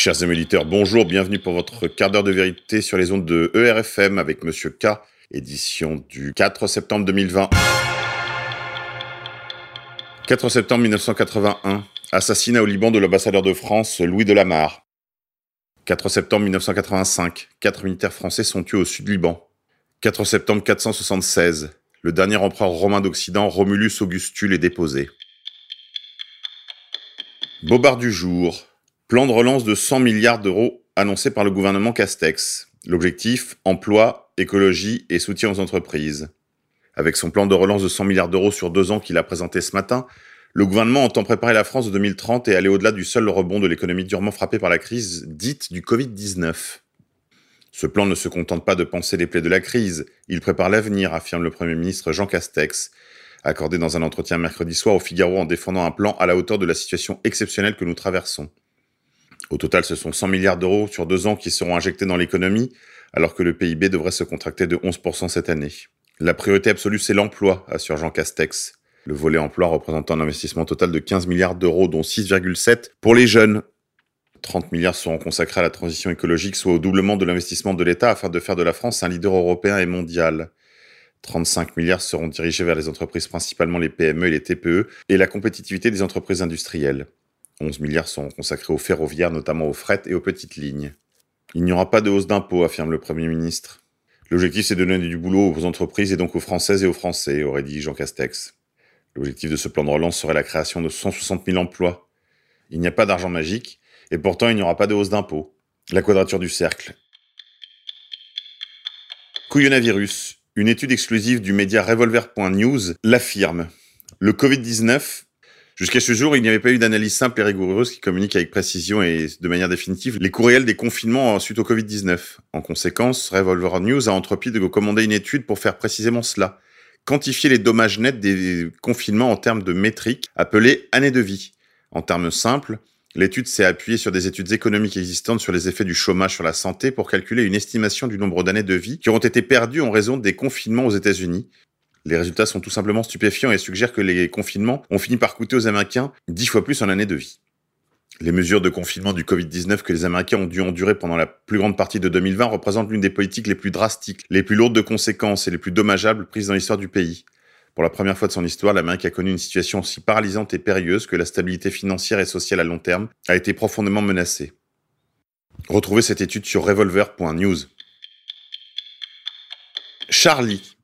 Chers amis auditeurs, bonjour, bienvenue pour votre quart d'heure de vérité sur les ondes de ERFM avec Monsieur K, édition du 4 septembre 2020. 4 septembre 1981, assassinat au Liban de l'ambassadeur de France Louis Delamarre. 4 septembre 1985, quatre militaires français sont tués au sud Liban. 4 septembre 476, le dernier empereur romain d'Occident, Romulus Augustule, est déposé. Bobard du jour, Plan de relance de 100 milliards d'euros annoncé par le gouvernement Castex. L'objectif, emploi, écologie et soutien aux entreprises. Avec son plan de relance de 100 milliards d'euros sur deux ans qu'il a présenté ce matin, le gouvernement entend préparer la France de 2030 et aller au-delà du seul rebond de l'économie durement frappée par la crise dite du Covid-19. Ce plan ne se contente pas de penser les plaies de la crise, il prépare l'avenir, affirme le Premier ministre Jean Castex, accordé dans un entretien mercredi soir au Figaro en défendant un plan à la hauteur de la situation exceptionnelle que nous traversons. Au total, ce sont 100 milliards d'euros sur deux ans qui seront injectés dans l'économie, alors que le PIB devrait se contracter de 11% cette année. La priorité absolue, c'est l'emploi, assure Jean Castex. Le volet emploi représentant un investissement total de 15 milliards d'euros, dont 6,7 pour les jeunes. 30 milliards seront consacrés à la transition écologique, soit au doublement de l'investissement de l'État afin de faire de la France un leader européen et mondial. 35 milliards seront dirigés vers les entreprises, principalement les PME et les TPE, et la compétitivité des entreprises industrielles. 11 milliards sont consacrés aux ferroviaires, notamment aux fret et aux petites lignes. Il n'y aura pas de hausse d'impôts, affirme le Premier ministre. L'objectif, c'est de donner du boulot aux entreprises et donc aux Françaises et aux Français, aurait dit Jean Castex. L'objectif de ce plan de relance serait la création de 160 000 emplois. Il n'y a pas d'argent magique, et pourtant il n'y aura pas de hausse d'impôts. La quadrature du cercle. Couillonavirus. Une étude exclusive du média Revolver.news l'affirme. Le Covid-19 Jusqu'à ce jour, il n'y avait pas eu d'analyse simple et rigoureuse qui communique avec précision et de manière définitive les coûts réels des confinements suite au Covid-19. En conséquence, Revolver News a entrepris de commander une étude pour faire précisément cela. Quantifier les dommages nets des confinements en termes de métriques appelées années de vie. En termes simples, l'étude s'est appuyée sur des études économiques existantes sur les effets du chômage sur la santé pour calculer une estimation du nombre d'années de vie qui auront été perdues en raison des confinements aux États-Unis les résultats sont tout simplement stupéfiants et suggèrent que les confinements ont fini par coûter aux Américains dix fois plus en année de vie. Les mesures de confinement du Covid-19 que les Américains ont dû endurer pendant la plus grande partie de 2020 représentent l'une des politiques les plus drastiques, les plus lourdes de conséquences et les plus dommageables prises dans l'histoire du pays. Pour la première fois de son histoire, l'Amérique a connu une situation aussi paralysante et périlleuse que la stabilité financière et sociale à long terme a été profondément menacée. Retrouvez cette étude sur revolver.news. Charlie,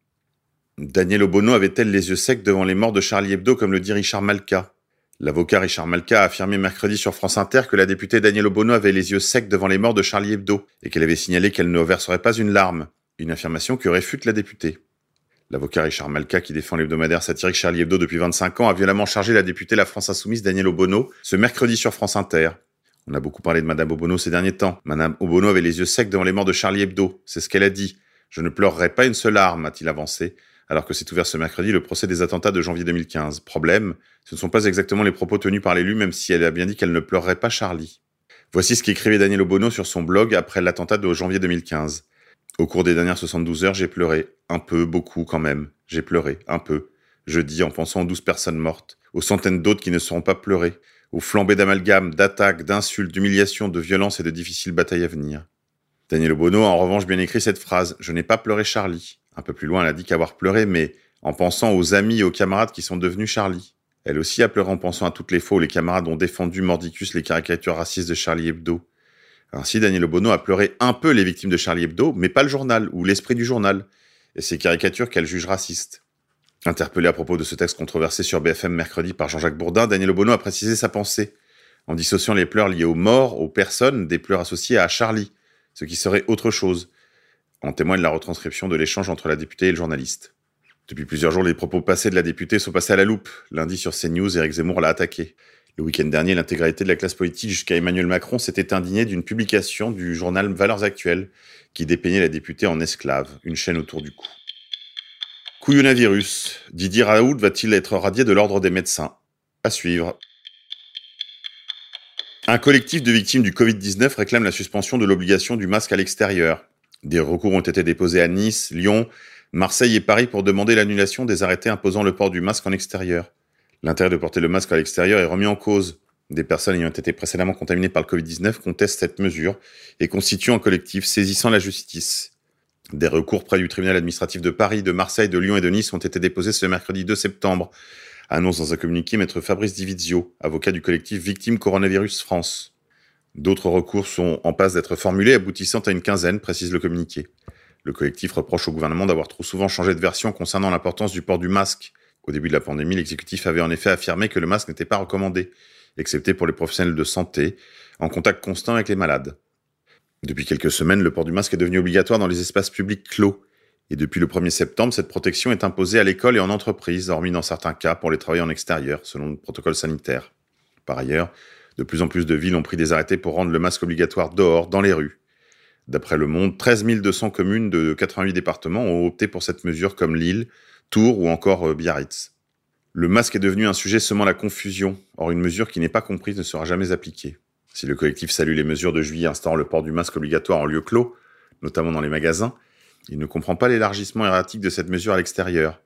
Daniel Obono avait-elle les yeux secs devant les morts de Charlie Hebdo, comme le dit Richard Malka? L'avocat Richard Malka a affirmé mercredi sur France Inter que la députée Daniel Obono avait les yeux secs devant les morts de Charlie Hebdo et qu'elle avait signalé qu'elle ne verserait pas une larme, une affirmation que réfute la députée. L'avocat Richard Malka, qui défend l'hebdomadaire satirique Charlie Hebdo depuis 25 ans, a violemment chargé la députée La France Insoumise Daniel Obono ce mercredi sur France Inter. On a beaucoup parlé de Madame Obono ces derniers temps. Madame Obono avait les yeux secs devant les morts de Charlie Hebdo. C'est ce qu'elle a dit. Je ne pleurerai pas une seule larme, a-t-il avancé alors que s'est ouvert ce mercredi le procès des attentats de janvier 2015. Problème, ce ne sont pas exactement les propos tenus par l'élu, même si elle a bien dit qu'elle ne pleurerait pas Charlie. Voici ce qu'écrivait Daniel Obono sur son blog après l'attentat de janvier 2015. Au cours des dernières 72 heures, j'ai pleuré. Un peu, beaucoup quand même. J'ai pleuré, un peu. Je dis en pensant aux douze personnes mortes, aux centaines d'autres qui ne seront pas pleurées, aux flambées d'amalgames, d'attaques, d'insultes, d'humiliations, de violences et de difficiles batailles à venir. Daniel Obono a en revanche bien écrit cette phrase Je n'ai pas pleuré Charlie. Un peu plus loin, elle a dit qu'avoir pleuré, mais en pensant aux amis et aux camarades qui sont devenus Charlie. Elle aussi a pleuré en pensant à toutes les fois où les camarades ont défendu mordicus les caricatures racistes de Charlie Hebdo. Ainsi, Daniel Obono a pleuré un peu les victimes de Charlie Hebdo, mais pas le journal ou l'esprit du journal, et ces caricatures qu'elle juge racistes. Interpellé à propos de ce texte controversé sur BFM mercredi par Jean-Jacques Bourdin, Daniel Obono a précisé sa pensée, en dissociant les pleurs liés aux morts, aux personnes, des pleurs associées à Charlie, ce qui serait autre chose. En témoigne la retranscription de l'échange entre la députée et le journaliste. Depuis plusieurs jours, les propos passés de la députée sont passés à la loupe. Lundi sur CNews, Éric Zemmour l'a attaqué. Le week-end dernier, l'intégralité de la classe politique jusqu'à Emmanuel Macron s'était indignée d'une publication du journal Valeurs Actuelles qui dépeignait la députée en esclave, une chaîne autour du cou. Couillonavirus. Didier Raoult va-t-il être radié de l'ordre des médecins? À suivre. Un collectif de victimes du Covid-19 réclame la suspension de l'obligation du masque à l'extérieur. Des recours ont été déposés à Nice, Lyon, Marseille et Paris pour demander l'annulation des arrêtés imposant le port du masque en extérieur. L'intérêt de porter le masque à l'extérieur est remis en cause. des personnes ayant été précédemment contaminées par le Covid-19 contestent cette mesure et constituent un collectif saisissant la justice. Des recours près du tribunal administratif de Paris, de Marseille, de Lyon et de Nice ont été déposés ce mercredi 2 septembre, annonce dans un communiqué maître Fabrice Divizio, avocat du collectif Victimes Coronavirus France. D'autres recours sont en passe d'être formulés, aboutissant à une quinzaine, précise le communiqué. Le collectif reproche au gouvernement d'avoir trop souvent changé de version concernant l'importance du port du masque. Au début de la pandémie, l'exécutif avait en effet affirmé que le masque n'était pas recommandé, excepté pour les professionnels de santé, en contact constant avec les malades. Depuis quelques semaines, le port du masque est devenu obligatoire dans les espaces publics clos. Et depuis le 1er septembre, cette protection est imposée à l'école et en entreprise, hormis dans certains cas pour les travailleurs en extérieur, selon le protocole sanitaire. Par ailleurs, de plus en plus de villes ont pris des arrêtés pour rendre le masque obligatoire dehors, dans les rues. D'après Le Monde, 13 200 communes de 88 départements ont opté pour cette mesure comme Lille, Tours ou encore euh, Biarritz. Le masque est devenu un sujet semant la confusion. Or, une mesure qui n'est pas comprise ne sera jamais appliquée. Si le collectif salue les mesures de juillet instaurant le port du masque obligatoire en lieu clos, notamment dans les magasins, il ne comprend pas l'élargissement erratique de cette mesure à l'extérieur.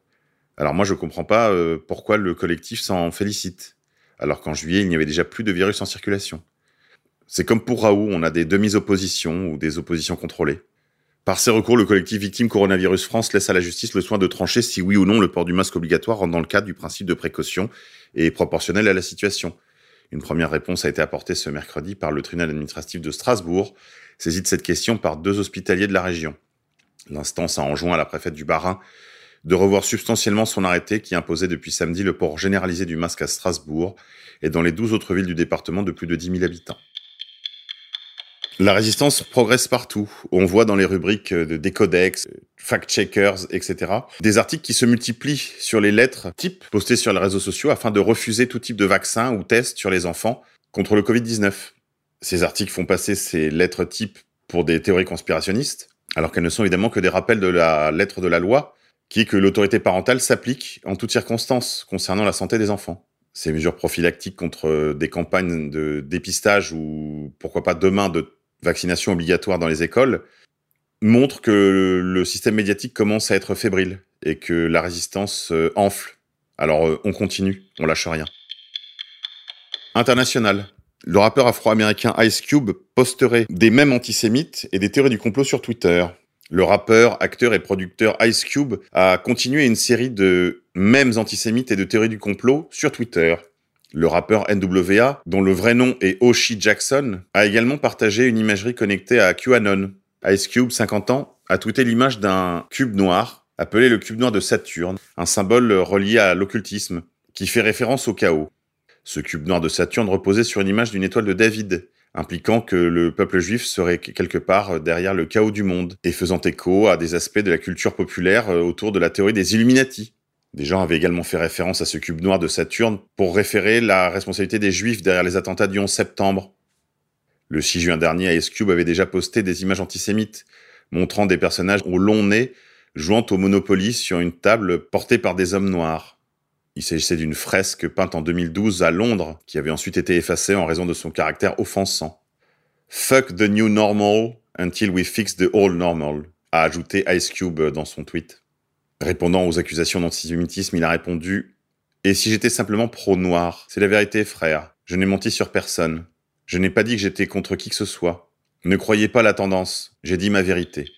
Alors moi, je ne comprends pas euh, pourquoi le collectif s'en félicite, alors qu'en juillet, il n'y avait déjà plus de virus en circulation. C'est comme pour Raoult, on a des demi-oppositions ou des oppositions contrôlées. Par ces recours, le collectif Victime Coronavirus France laisse à la justice le soin de trancher si oui ou non le port du masque obligatoire rentre dans le cadre du principe de précaution et est proportionnel à la situation. Une première réponse a été apportée ce mercredi par le tribunal administratif de Strasbourg, saisi de cette question par deux hospitaliers de la région. L'instance a enjoint à la préfète du Bas-Rhin de revoir substantiellement son arrêté qui imposait depuis samedi le port généralisé du masque à Strasbourg et dans les douze autres villes du département de plus de 10 000 habitants. La résistance progresse partout. On voit dans les rubriques de Decodex, fact-checkers, etc. des articles qui se multiplient sur les lettres types postées sur les réseaux sociaux afin de refuser tout type de vaccin ou test sur les enfants contre le Covid-19. Ces articles font passer ces lettres types pour des théories conspirationnistes, alors qu'elles ne sont évidemment que des rappels de la lettre de la loi, qui est que l'autorité parentale s'applique en toutes circonstances concernant la santé des enfants ces mesures prophylactiques contre des campagnes de dépistage ou pourquoi pas demain de vaccination obligatoire dans les écoles, montre que le système médiatique commence à être fébrile et que la résistance euh, enfle. Alors euh, on continue, on lâche rien. International. Le rappeur afro-américain Ice Cube posterait des mèmes antisémites et des théories du complot sur Twitter. Le rappeur, acteur et producteur Ice Cube a continué une série de mèmes antisémites et de théories du complot sur Twitter. Le rappeur NWA, dont le vrai nom est Oshi Jackson, a également partagé une imagerie connectée à QAnon. Ice Cube, 50 ans, a tweeté l'image d'un cube noir, appelé le cube noir de Saturne, un symbole relié à l'occultisme, qui fait référence au chaos. Ce cube noir de Saturne reposait sur une image d'une étoile de David, impliquant que le peuple juif serait quelque part derrière le chaos du monde, et faisant écho à des aspects de la culture populaire autour de la théorie des Illuminati. Des gens avaient également fait référence à ce cube noir de Saturne pour référer la responsabilité des Juifs derrière les attentats du 11 septembre. Le 6 juin dernier, Ice Cube avait déjà posté des images antisémites, montrant des personnages au long nez jouant au Monopoly sur une table portée par des hommes noirs. Il s'agissait d'une fresque peinte en 2012 à Londres, qui avait ensuite été effacée en raison de son caractère offensant. Fuck the new normal until we fix the old normal, a ajouté Ice Cube dans son tweet. Répondant aux accusations d'antisémitisme, il a répondu Et si j'étais simplement pro-noir C'est la vérité, frère. Je n'ai menti sur personne. Je n'ai pas dit que j'étais contre qui que ce soit. Ne croyez pas la tendance. J'ai dit ma vérité.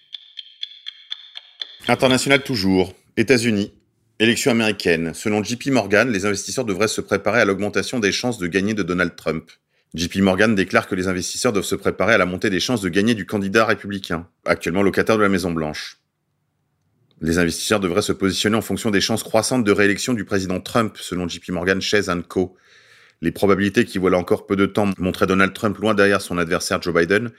International toujours. États-Unis. Élection américaine. Selon JP Morgan, les investisseurs devraient se préparer à l'augmentation des chances de gagner de Donald Trump. JP Morgan déclare que les investisseurs doivent se préparer à la montée des chances de gagner du candidat républicain, actuellement locataire de la Maison Blanche. Les investisseurs devraient se positionner en fonction des chances croissantes de réélection du président Trump, selon JP Morgan Chase Co. Les probabilités qui voilà encore peu de temps montraient Donald Trump loin derrière son adversaire Joe Biden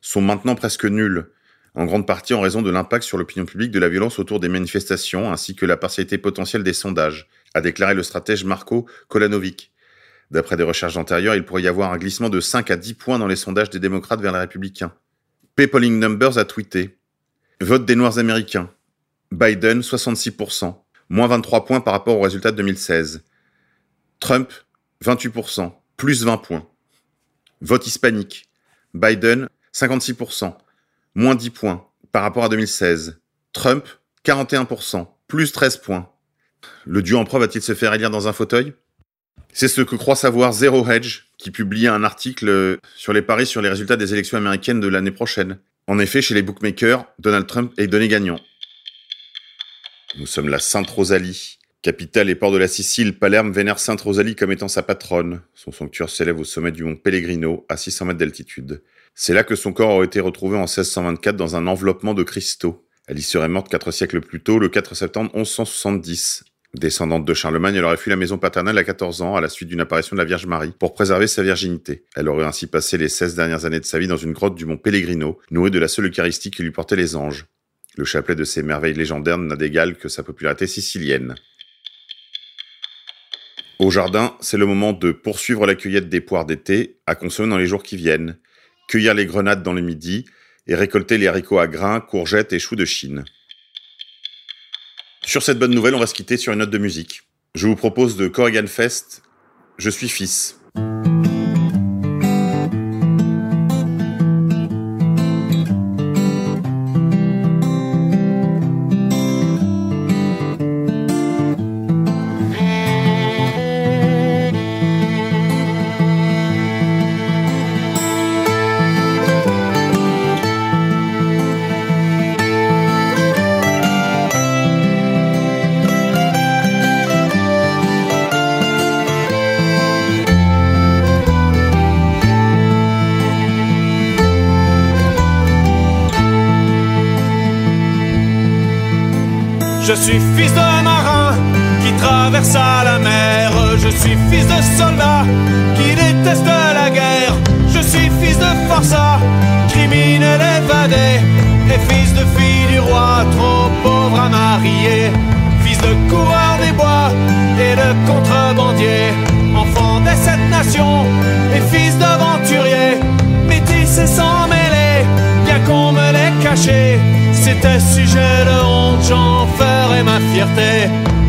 sont maintenant presque nulles, en grande partie en raison de l'impact sur l'opinion publique de la violence autour des manifestations ainsi que la partialité potentielle des sondages, a déclaré le stratège Marco Kolanovic. D'après des recherches antérieures, il pourrait y avoir un glissement de 5 à 10 points dans les sondages des démocrates vers les républicains. Paypalling Numbers a tweeté Vote des Noirs américains. Biden 66%, moins 23 points par rapport au résultat de 2016. Trump 28%, plus 20 points. Vote hispanique. Biden 56%, moins 10 points par rapport à 2016. Trump 41%, plus 13 points. Le duo en va-t-il se faire élire dans un fauteuil? C'est ce que croit savoir Zero Hedge, qui publie un article sur les paris sur les résultats des élections américaines de l'année prochaine. En effet, chez les bookmakers, Donald Trump est donné gagnant. Nous sommes la Sainte Rosalie. Capitale et port de la Sicile, Palerme vénère Sainte Rosalie comme étant sa patronne. Son sanctuaire s'élève au sommet du mont Pellegrino, à 600 mètres d'altitude. C'est là que son corps aurait été retrouvé en 1624 dans un enveloppement de cristaux. Elle y serait morte quatre siècles plus tôt, le 4 septembre 1170. Descendante de Charlemagne, elle aurait fui la maison paternelle à 14 ans à la suite d'une apparition de la Vierge Marie pour préserver sa virginité. Elle aurait ainsi passé les 16 dernières années de sa vie dans une grotte du mont Pellegrino, nourrie de la seule Eucharistie qui lui portait les anges. Le chapelet de ces merveilles légendaires n'a d'égal que sa popularité sicilienne. Au jardin, c'est le moment de poursuivre la cueillette des poires d'été, à consommer dans les jours qui viennent, cueillir les grenades dans le midi et récolter les haricots à grains, courgettes et choux de Chine. Sur cette bonne nouvelle, on va se quitter sur une note de musique. Je vous propose de Corrigan Fest, Je suis fils. Je suis fils de marin qui traversa la mer. Je suis fils de soldat qui déteste la guerre. Je suis fils de forçat, criminel évadé. Et fils de fille du roi, trop pauvre à marier. Fils de coureur des bois et de contrebandier. Enfant des sept nations et fils d'aventurier. Métis et sans mêler, bien qu'on me l'ait caché. C'était sujet de honte, j'en ferai ma fierté.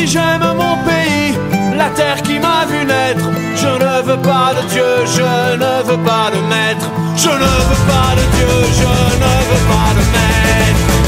Si j'aime mon pays, la terre qui m'a vu naître, je ne veux pas de Dieu, je ne veux pas de maître, je ne veux pas de Dieu, je ne veux pas de maître.